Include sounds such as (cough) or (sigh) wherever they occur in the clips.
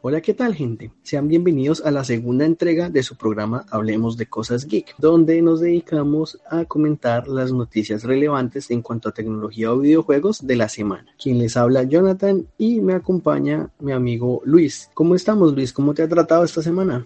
Hola, ¿qué tal gente? Sean bienvenidos a la segunda entrega de su programa Hablemos de Cosas Geek, donde nos dedicamos a comentar las noticias relevantes en cuanto a tecnología o videojuegos de la semana. Quien les habla Jonathan y me acompaña mi amigo Luis. ¿Cómo estamos Luis? ¿Cómo te ha tratado esta semana?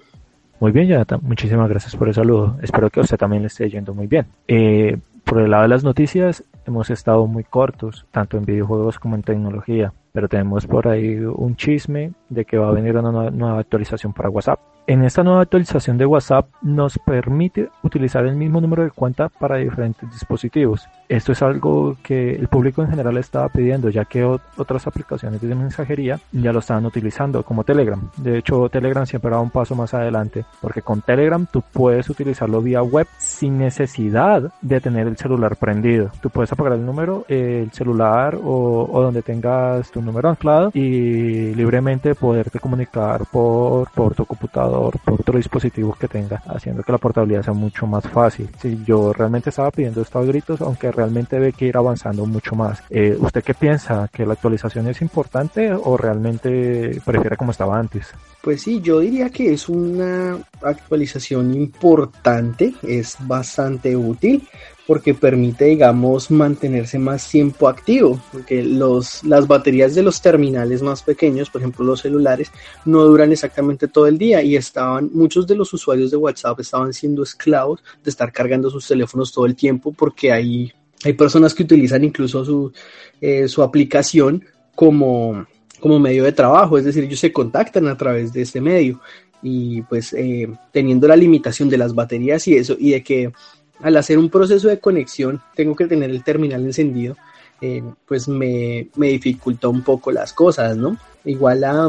Muy bien, Jonathan. Muchísimas gracias por el saludo. Espero que a usted también le esté yendo muy bien. Eh, por el lado de las noticias, hemos estado muy cortos, tanto en videojuegos como en tecnología, pero tenemos por ahí un chisme de que va a venir una nueva actualización para WhatsApp. En esta nueva actualización de WhatsApp nos permite utilizar el mismo número de cuenta para diferentes dispositivos. Esto es algo que el público en general estaba pidiendo, ya que otras aplicaciones de mensajería ya lo estaban utilizando, como Telegram. De hecho, Telegram siempre va un paso más adelante, porque con Telegram tú puedes utilizarlo vía web sin necesidad de tener el celular prendido. Tú puedes apagar el número, el celular o, o donde tengas tu número anclado y libremente poderte comunicar por, por tu computador por otro dispositivo que tenga, haciendo que la portabilidad sea mucho más fácil. Si yo realmente estaba pidiendo estos gritos, aunque realmente ve que ir avanzando mucho más. Eh, ¿Usted qué piensa? ¿Que la actualización es importante o realmente prefiere como estaba antes? Pues sí, yo diría que es una actualización importante, es bastante útil porque permite, digamos, mantenerse más tiempo activo, porque los, las baterías de los terminales más pequeños, por ejemplo los celulares, no duran exactamente todo el día y estaban, muchos de los usuarios de WhatsApp estaban siendo esclavos de estar cargando sus teléfonos todo el tiempo porque hay, hay personas que utilizan incluso su, eh, su aplicación como, como medio de trabajo, es decir, ellos se contactan a través de este medio y pues eh, teniendo la limitación de las baterías y eso y de que al hacer un proceso de conexión tengo que tener el terminal encendido, eh, pues me, me dificulta un poco las cosas, ¿no? Igual a,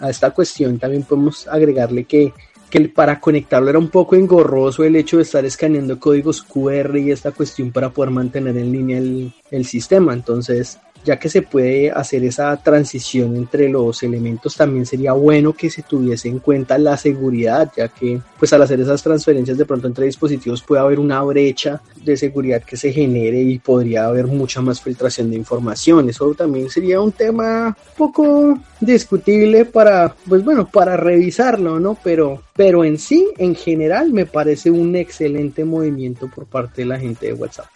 a esta cuestión también podemos agregarle que, que, para conectarlo era un poco engorroso el hecho de estar escaneando códigos QR y esta cuestión para poder mantener en línea el, el sistema. Entonces, ya que se puede hacer esa transición entre los elementos, también sería bueno que se tuviese en cuenta la seguridad, ya que pues al hacer esas transferencias de pronto entre dispositivos puede haber una brecha de seguridad que se genere y podría haber mucha más filtración de información. Eso también sería un tema poco discutible para, pues bueno, para revisarlo, ¿no? Pero, pero en sí, en general, me parece un excelente movimiento por parte de la gente de WhatsApp.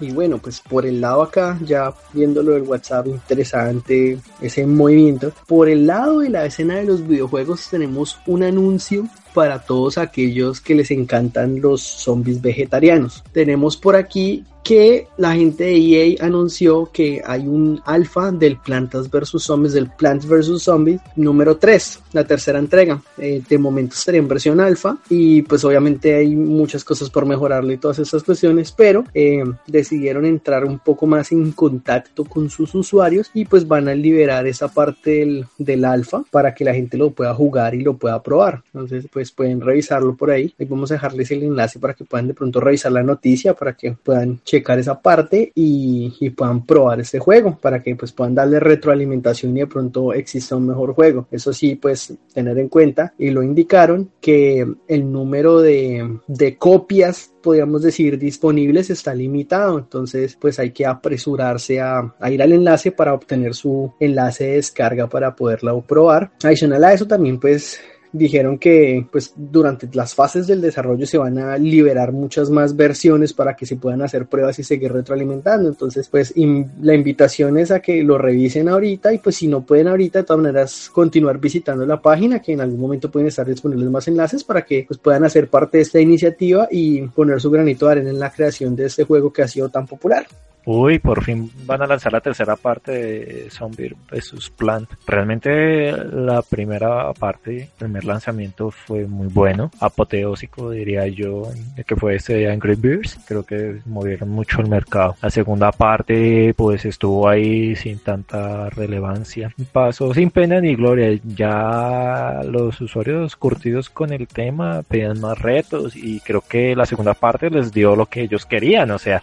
Y bueno, pues por el lado acá, ya viéndolo del WhatsApp, interesante ese movimiento. Por el lado de la escena de los videojuegos tenemos un anuncio para todos aquellos que les encantan los zombies vegetarianos. Tenemos por aquí que la gente de EA anunció que hay un alfa del Plantas vs Zombies, del Plants vs Zombies número 3, la tercera entrega. Eh, de momento estaría en versión alfa y pues obviamente hay muchas cosas por mejorarle y todas estas cuestiones, pero eh, decidieron entrar un poco más en contacto con sus usuarios y pues van a liberar esa parte del, del alfa para que la gente lo pueda jugar y lo pueda probar. Entonces pues pueden revisarlo por ahí. Ahí vamos a dejarles el enlace para que puedan de pronto revisar la noticia, para que puedan checar esa parte y, y, puedan probar este juego para que pues puedan darle retroalimentación y de pronto exista un mejor juego. Eso sí, pues tener en cuenta y lo indicaron que el número de, de copias podríamos decir disponibles está limitado. Entonces pues hay que apresurarse a, a, ir al enlace para obtener su enlace de descarga para poderla probar. Adicional a eso también pues dijeron que pues durante las fases del desarrollo se van a liberar muchas más versiones para que se puedan hacer pruebas y seguir retroalimentando. Entonces, pues la invitación es a que lo revisen ahorita y pues si no pueden ahorita, de todas maneras, continuar visitando la página, que en algún momento pueden estar disponibles más enlaces para que pues puedan hacer parte de esta iniciativa y poner su granito de arena en la creación de este juego que ha sido tan popular. Uy, por fin van a lanzar la tercera parte de Zombie vs Plant. Realmente la primera parte, primer lanzamiento fue muy bueno, apoteósico diría yo, que fue este Angry Birds. Creo que movieron mucho el mercado. La segunda parte pues estuvo ahí sin tanta relevancia. Pasó sin pena ni gloria. Ya los usuarios curtidos con el tema pedían más retos y creo que la segunda parte les dio lo que ellos querían. O sea,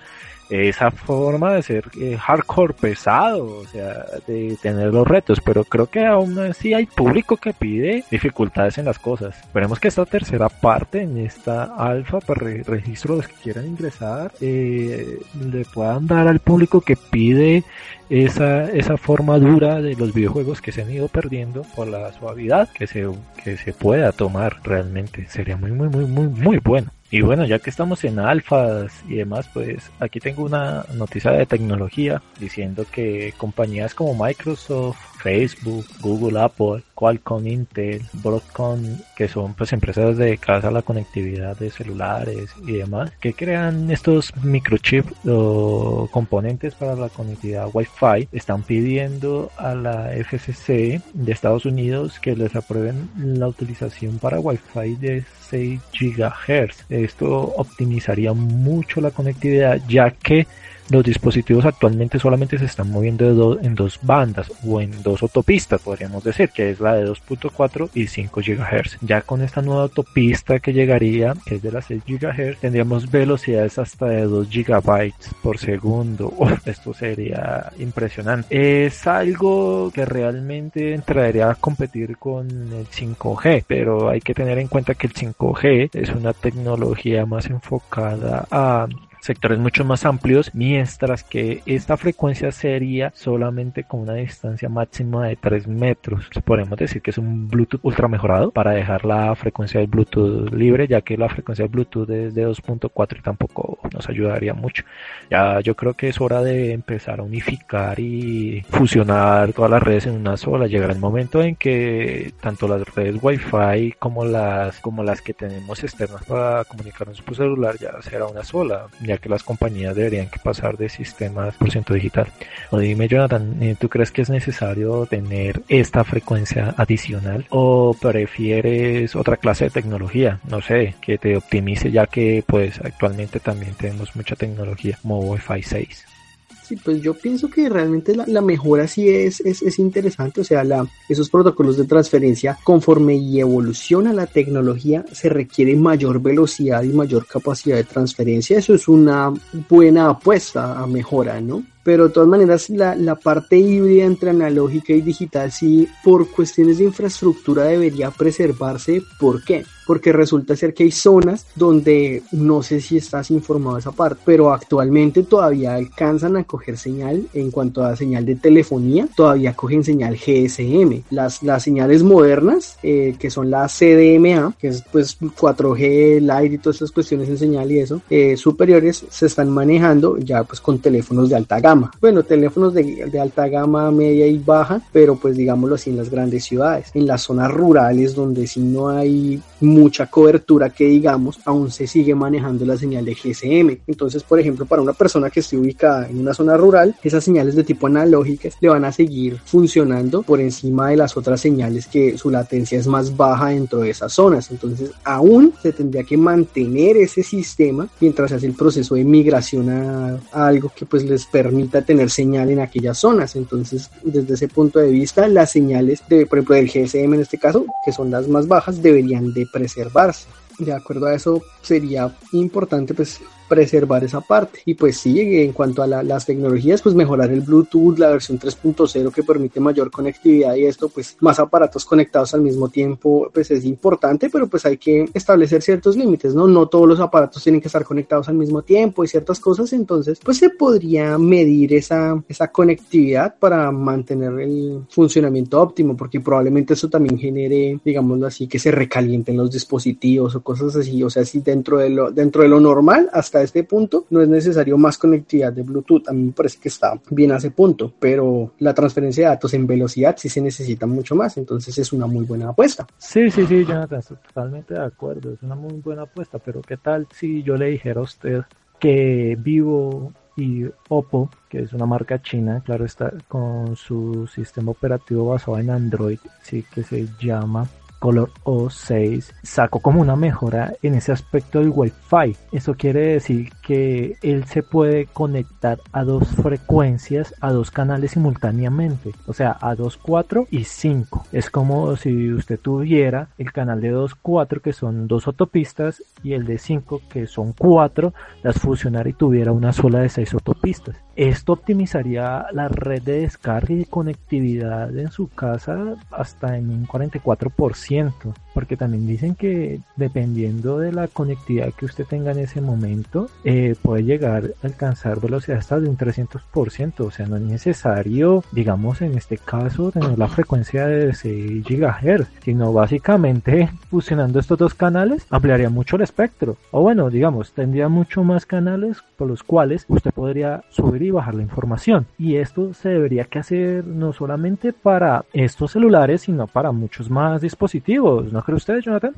esa forma de ser eh, hardcore pesado, o sea, de tener los retos, pero creo que aún así hay público que pide dificultades en las cosas. Esperemos que esta tercera parte, en esta alfa para registro de los que quieran ingresar, eh, le puedan dar al público que pide esa, esa forma dura de los videojuegos que se han ido perdiendo por la suavidad que se, que se pueda tomar realmente. Sería muy, muy, muy, muy, muy bueno. Y bueno, ya que estamos en alfas y demás, pues aquí tengo una noticia de tecnología diciendo que compañías como Microsoft, Facebook, Google, Apple, Qualcomm, Intel, Broadcom, que son pues empresas dedicadas a la conectividad de celulares y demás, que crean estos microchips o componentes para la conectividad Wi-Fi, están pidiendo a la FCC de Estados Unidos que les aprueben la utilización para Wi-Fi de 6 GHz. Esto optimizaría mucho la conectividad ya que los dispositivos actualmente solamente se están moviendo en dos bandas o en dos autopistas, podríamos decir, que es la de 2.4 y 5 GHz. Ya con esta nueva autopista que llegaría, que es de las 6 GHz, tendríamos velocidades hasta de 2 GB por segundo. (laughs) esto sería impresionante. Es algo que realmente entraría a competir con el 5G, pero hay que tener en cuenta que el 5G es una tecnología más enfocada a sectores mucho más amplios, mientras que esta frecuencia sería solamente con una distancia máxima de 3 metros. podemos decir que es un Bluetooth ultra mejorado para dejar la frecuencia del Bluetooth libre, ya que la frecuencia del Bluetooth es de 2.4 y tampoco nos ayudaría mucho. Ya yo creo que es hora de empezar a unificar y fusionar todas las redes en una sola. Llegará el momento en que tanto las redes Wi-Fi como las como las que tenemos externas para comunicarnos por celular ya será una sola ya que las compañías deberían que pasar de sistemas por ciento digital. O dime, Jonathan, eh, ¿tú crees que es necesario tener esta frecuencia adicional o prefieres otra clase de tecnología? No sé, que te optimice ya que pues actualmente también tenemos mucha tecnología como Wi-Fi 6 pues yo pienso que realmente la, mejora sí es, es, interesante, o sea, la, esos protocolos de transferencia, conforme y evoluciona la tecnología, se requiere mayor velocidad y mayor capacidad de transferencia. Eso es una buena apuesta a mejora, ¿no? Pero de todas maneras la, la, parte híbrida entre analógica y digital sí por cuestiones de infraestructura debería preservarse. ¿Por qué? Porque resulta ser que hay zonas donde no sé si estás informado de esa parte, pero actualmente todavía alcanzan a coger señal en cuanto a señal de telefonía, todavía cogen señal GSM. Las, las señales modernas, eh, que son la CDMA, que es pues 4G, Light y todas esas cuestiones en señal y eso, eh, superiores, se están manejando ya pues con teléfonos de alta gama bueno, teléfonos de, alta gama, media y baja, pero pues digámoslo así en las grandes ciudades. En las zonas rurales donde si no hay mucha cobertura que digamos, aún se sigue manejando la señal de GSM. Entonces, por ejemplo, para una persona que esté ubicada en una zona rural, esas señales de tipo analógicas le van a seguir funcionando por encima de las otras señales que su latencia es más baja dentro de esas zonas. Entonces, aún se tendría que mantener ese sistema mientras se hace el proceso de migración a, a algo que pues les permite tener señal en aquellas zonas. Entonces, desde ese punto de vista, las señales de, por ejemplo, del GSM en este caso, que son las más bajas, deberían de preservarse. De acuerdo a eso, sería importante pues preservar esa parte. Y pues sí, en cuanto a las tecnologías, pues mejorar el Bluetooth, la versión 3.0 que permite mayor conectividad y esto, pues más aparatos conectados al mismo tiempo, pues es importante, pero pues hay que establecer ciertos límites, ¿no? No todos los aparatos tienen que estar conectados al mismo tiempo y ciertas cosas, entonces pues se podría medir esa, esa conectividad para mantener el funcionamiento óptimo, porque probablemente eso también genere, digámoslo así, que se recalienten los dispositivos o cosas así, o sea, si dentro de lo, dentro de lo normal hasta este punto no es necesario más conectividad de Bluetooth. A mí me parece que está bien a ese punto, pero la transferencia de datos en velocidad sí se necesita mucho más, entonces es una muy buena apuesta. Sí, sí, sí, Jonathan, estoy totalmente de acuerdo, es una muy buena apuesta, pero ¿qué tal si yo le dijera a usted que Vivo y Oppo, que es una marca china, claro está, con su sistema operativo basado en Android, sí que se llama Color O6 sacó como una mejora en ese aspecto del Wi-Fi. Eso quiere decir él se puede conectar a dos frecuencias, a dos canales simultáneamente, o sea, a 2, 4 y 5. Es como si usted tuviera el canal de 2, 4 que son dos autopistas y el de 5 que son 4, las fusionara y tuviera una sola de 6 autopistas. Esto optimizaría la red de descarga y conectividad en su casa hasta en un 44%, porque también dicen que dependiendo de la conectividad que usted tenga en ese momento, eh, puede llegar a alcanzar velocidad hasta de un 300%, o sea, no es necesario, digamos en este caso, tener la frecuencia de 6 GHz, sino básicamente (laughs) fusionando estos dos canales ampliaría mucho el espectro, o bueno, digamos, tendría mucho más canales por los cuales usted podría subir y bajar la información. Y esto se debería que hacer no solamente para estos celulares, sino para muchos más dispositivos. ¿No cree usted, Jonathan?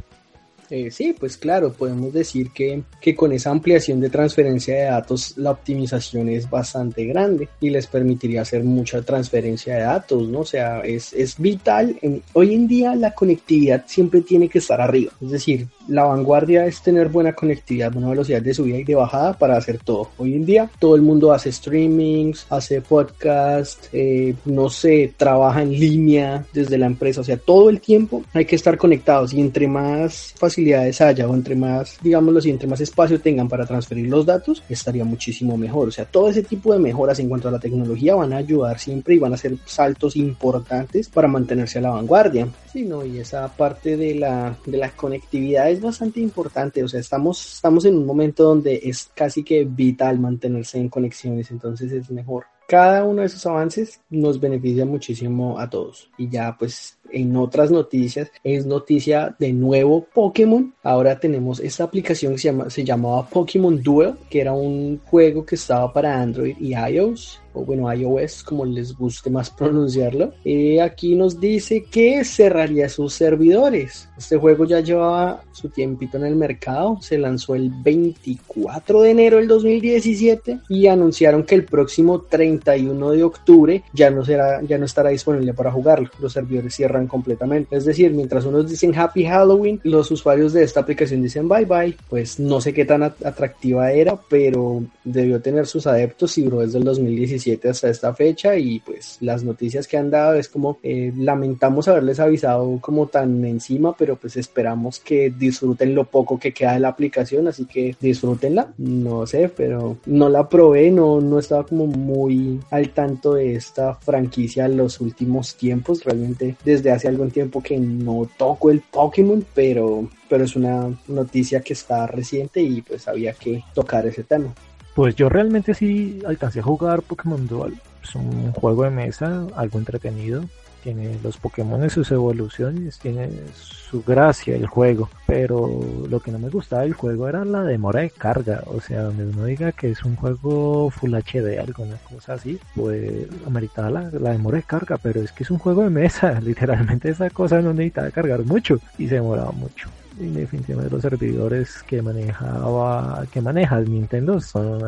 Eh, sí, pues claro, podemos decir que, que, con esa ampliación de transferencia de datos la optimización es bastante grande y les permitiría hacer mucha transferencia de datos, ¿no? O sea, es, es vital. hoy en día la conectividad siempre tiene que estar arriba, es decir, la vanguardia es tener buena conectividad, buena velocidad de subida y de bajada para hacer todo. Hoy en día todo el mundo hace streamings, hace podcast, eh, no sé, trabaja en línea desde la empresa, o sea, todo el tiempo hay que estar conectados y entre más facilidades haya o entre más, digámoslo así, entre más espacio tengan para transferir los datos, estaría muchísimo mejor. O sea, todo ese tipo de mejoras en cuanto a la tecnología van a ayudar siempre y van a ser saltos importantes para mantenerse a la vanguardia. Sí, no, y esa parte de la, de la conectividad es bastante importante, o sea, estamos, estamos en un momento donde es casi que vital mantenerse en conexiones, entonces es mejor. Cada uno de esos avances nos beneficia muchísimo a todos. Y ya pues en otras noticias es noticia de nuevo Pokémon. Ahora tenemos esta aplicación que se, llama, se llamaba Pokémon Duel, que era un juego que estaba para Android y iOS o bueno, iOS, como les guste más (laughs) pronunciarlo. y aquí nos dice que cerraría sus servidores. Este juego ya llevaba su tiempito en el mercado, se lanzó el 24 de enero del 2017 y anunciaron que el próximo 31 de octubre ya no será, ya no estará disponible para jugarlo. Los servidores cierran completamente. Es decir, mientras unos dicen Happy Halloween, los usuarios de esta aplicación dicen bye bye. Pues no sé qué tan atractiva era, pero debió tener sus adeptos y duró desde el 2017 hasta esta fecha y pues las noticias que han dado es como eh, lamentamos haberles avisado como tan encima, pero pues esperamos que disfruten lo poco que queda de la aplicación, así que disfrútenla, no sé, pero no la probé, no, no estaba como muy al tanto de esta franquicia en los últimos tiempos, realmente desde hace algún tiempo que no toco el Pokémon, pero pero es una noticia que está reciente y pues había que tocar ese tema. Pues yo realmente sí alcancé a jugar Pokémon Dual. Es un juego de mesa, algo entretenido. Tiene los Pokémon sus evoluciones, tiene su gracia el juego. Pero lo que no me gustaba del juego era la demora de carga. O sea, donde uno diga que es un juego Full HD, alguna cosa así, pues ameritaba la, la demora de carga. Pero es que es un juego de mesa. (laughs) Literalmente esa cosa no necesitaba cargar mucho y se demoraba mucho definitivamente los servidores que manejaba que maneja el Nintendo son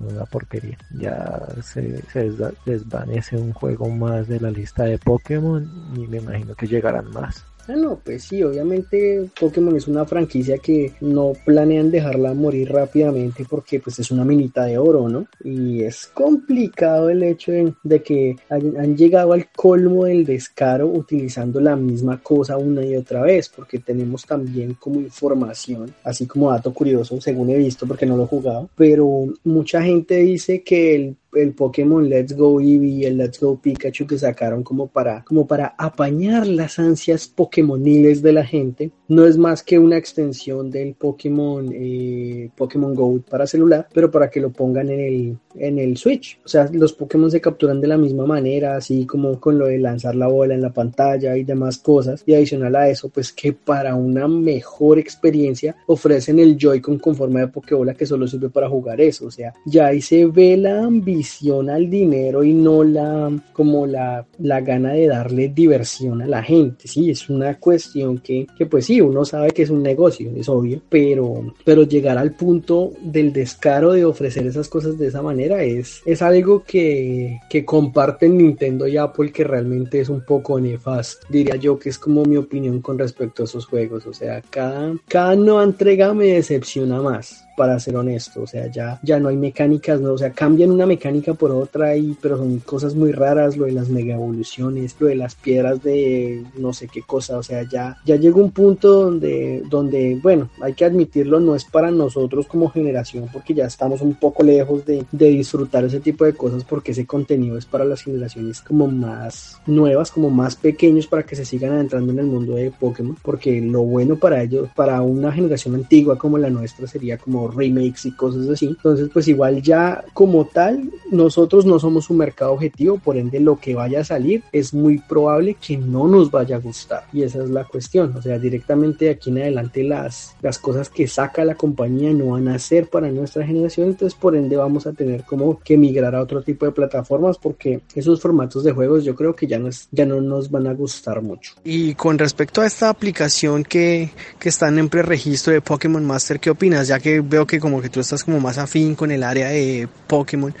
una, porquería. Ya se, se, desvanece un juego más de la lista de Pokémon y me imagino que llegarán más Ah, no, pues sí, obviamente Pokémon es una franquicia que no planean dejarla morir rápidamente porque pues es una minita de oro, ¿no? Y es complicado el hecho de, que han, llegado al colmo del descaro utilizando la misma cosa una y otra vez, porque tenemos también como información, así como dato curioso, según he visto porque no lo he jugado, pero mucha gente dice que el el Pokémon Let's Go Eevee y el Let's Go Pikachu que sacaron como para, como para apañar las ansias Pokémoniles de la gente, no es más que una extensión del Pokémon, eh, Pokémon Go para celular, pero para que lo pongan en el, en el Switch. O sea, los Pokémon se capturan de la misma manera, así como con lo de lanzar la bola en la pantalla y demás cosas. Y adicional a eso, pues que para una mejor experiencia ofrecen el Joy-Con con forma de Pokébola que solo sirve para jugar eso. O sea, ya ahí se ve la ambición al dinero y no la como la, la gana de darle diversión a la gente. Sí, es una cuestión que, que pues sí, uno sabe que es un negocio, es obvio, pero, pero llegar al punto del descaro de ofrecer esas cosas de esa manera es, es algo que, que comparten Nintendo y Apple que realmente es un poco nefasto. Diría yo que es como mi opinión con respecto a esos juegos. O sea, cada, cada nueva entrega me decepciona más para ser honesto, o sea, ya, ya no hay mecánicas, ¿no? o sea, cambian una mecánica por otra, y, pero son cosas muy raras, lo de las mega evoluciones, lo de las piedras de no sé qué cosa, o sea, ya, ya llegó un punto donde, donde, bueno, hay que admitirlo, no es para nosotros como generación, porque ya estamos un poco lejos de, de disfrutar ese tipo de cosas, porque ese contenido es para las generaciones como más nuevas, como más pequeños, para que se sigan adentrando en el mundo de Pokémon, porque lo bueno para ellos, para una generación antigua como la nuestra, sería como remakes y cosas así. Entonces, pues igual ya como tal, nosotros no somos un mercado objetivo, por ende lo que vaya a salir es muy probable que no nos vaya a gustar. Y esa es la cuestión. O sea, directamente de aquí en adelante las, las cosas que saca la compañía no van a ser para nuestra generación, entonces por ende vamos a tener como que migrar a otro tipo de plataformas porque esos formatos de juegos yo creo que ya no, es, ya no nos van a gustar mucho. Y con respecto a esta aplicación que, que están en preregistro de Pokémon Master, ¿qué opinas? Ya que veo que como que tú estás como más afín con el área de Pokémon.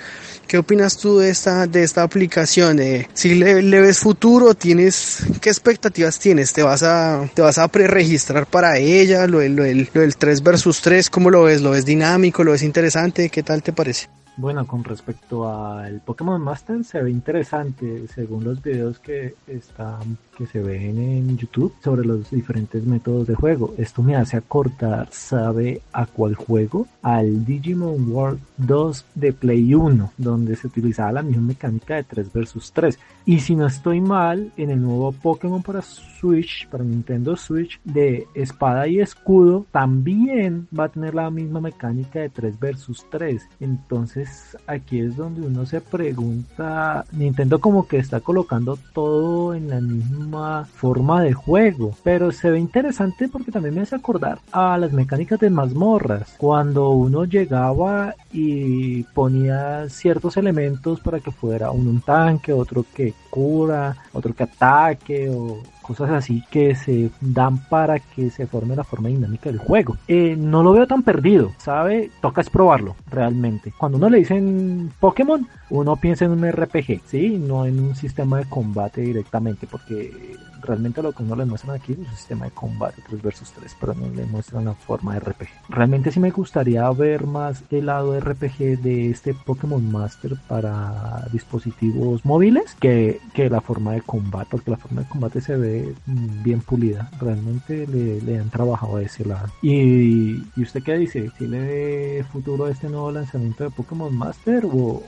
¿Qué opinas tú de esta, de esta aplicación? Eh, si le, ves futuro, tienes, ¿qué expectativas tienes? ¿Te vas a, te vas a preregistrar para ella? ¿Lo, lo, lo del 3 versus 3, cómo lo ves? ¿Lo ves dinámico? ¿Lo ves interesante? ¿Qué tal te parece? Bueno, con respecto al Pokémon Master se ve interesante según los videos que están que se ven en YouTube sobre los diferentes métodos de juego. Esto me hace acordar, ¿sabe a cuál juego? Al Digimon World 2 de Play 1, donde se utilizaba la misma mecánica de 3 vs 3. Y si no estoy mal, en el nuevo Pokémon para Switch, para Nintendo Switch, de espada y escudo, también va a tener la misma mecánica de 3 vs 3. Entonces aquí es donde uno se pregunta, Nintendo como que está colocando todo en la misma forma de juego, pero se ve interesante porque también me hace acordar a las mecánicas de mazmorras, cuando uno llegaba y ponía ciertos elementos para que fuera uno un tanque, otro que cura, otro que ataque o cosas así que se dan para que se forme la forma dinámica del juego. Eh, no lo veo tan perdido, ¿sabe? Toca es probarlo, realmente. Cuando uno le dicen Pokémon, uno piensa en un RPG, ¿sí? No en un sistema de combate directamente, porque realmente lo que uno le muestran aquí es un sistema de combate 3 vs 3, pero no le muestran la forma de RPG. Realmente sí me gustaría ver más el lado RPG de este Pokémon Master para dispositivos móviles que, que la forma de combate, porque la forma de combate se ve bien pulida. Realmente le, han trabajado a ese lado. ¿Y, y usted qué dice? ¿Si le futuro a este nuevo lanzamiento de Pokémon Master o,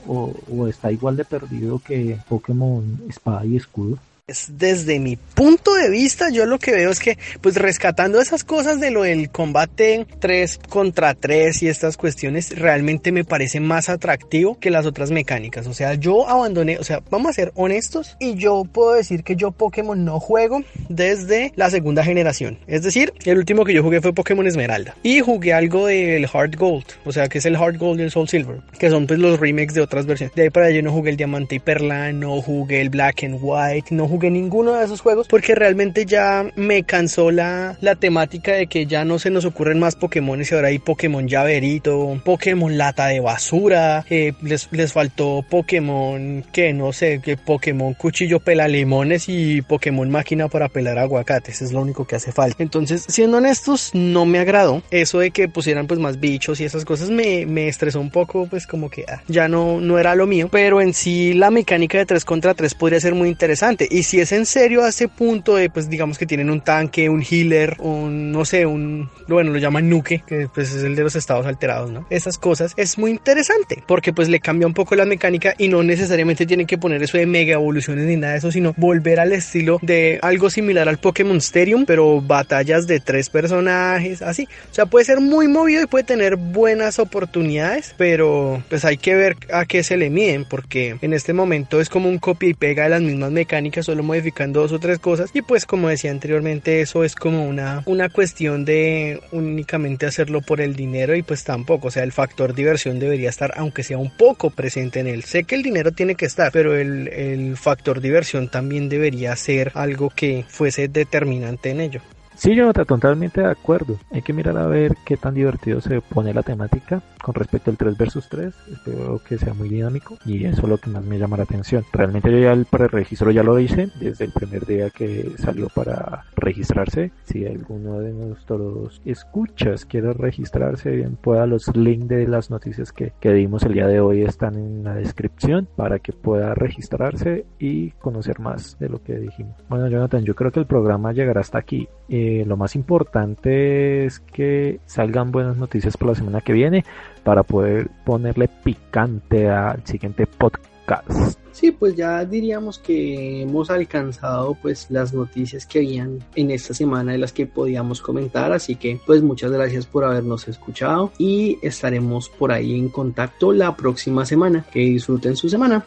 o está igual de perdido que Pokémon Espada y Escudo? Desde mi punto de vista, yo lo que veo es que, pues rescatando esas cosas de lo del combate 3 contra 3 y estas cuestiones, realmente me parece más atractivo que las otras mecánicas. O sea, yo abandoné, o sea, vamos a ser honestos, y yo puedo decir que yo Pokémon no juego desde la segunda generación. Es decir, el último que yo jugué fue Pokémon Esmeralda. Y jugué algo del Heart Gold, o sea, que es el Heart Gold y el Soul Silver, que son pues los remakes de otras versiones. De ahí para allá no jugué el Diamante y Perla, no jugué el Black and White, no jugué jugué ninguno de esos juegos porque realmente ya me cansó la, la temática de que ya no se nos ocurren más Pokémon y ahora hay Pokémon llaverito, Pokémon lata de basura, eh, les, les faltó Pokémon que no sé, que Pokémon cuchillo pela limones y Pokémon máquina para pelar aguacates, es lo único que hace falta. Entonces, siendo honestos, no me agradó eso de que pusieran pues más bichos y esas cosas me, me estresó un poco, pues como que ah, ya no, no era lo mío, pero en sí la mecánica de 3 contra 3 podría ser muy interesante y si es en serio a ese punto de, pues digamos que tienen un tanque, un healer, un, no sé, un, bueno, lo llaman nuke, que pues es el de los estados alterados, ¿no? Esas cosas es muy interesante porque pues le cambia un poco la mecánica y no necesariamente tienen que poner eso de mega evoluciones ni nada de eso, sino volver al estilo de algo similar al Pokémon Stadium, pero batallas de tres personajes, así. O sea, puede ser muy movido y puede tener buenas oportunidades, pero pues hay que ver a qué se le miden porque en este momento es como un copia y pega de las mismas mecánicas, solo modificando dos o tres cosas y pues como decía anteriormente eso es como una, una cuestión de únicamente hacerlo por el dinero y pues tampoco, o sea el factor diversión debería estar aunque sea un poco presente en él. Sé que el dinero tiene que estar, pero el, el factor diversión también debería ser algo que fuese determinante en ello. Sí, yo totalmente de acuerdo. Hay que mirar a ver qué tan divertido se pone la temática con respecto al 3 versus 3. Espero que sea muy dinámico y eso es lo que más me llama la atención. Realmente yo ya el preregistro ya lo hice desde el primer día que salió para registrarse. Si alguno de nuestros escuchas quiere registrarse, bien pueda los links de las noticias que, que dimos el día de hoy están en la descripción para que pueda registrarse y conocer más de lo que dijimos. Bueno, Jonathan, yo creo que el programa llegará hasta aquí. Eh, lo más importante es que salgan buenas noticias para la semana que viene para poder ponerle picante al siguiente podcast. Sí, pues ya diríamos que hemos alcanzado pues las noticias que habían en esta semana de las que podíamos comentar, así que pues muchas gracias por habernos escuchado y estaremos por ahí en contacto la próxima semana. Que disfruten su semana.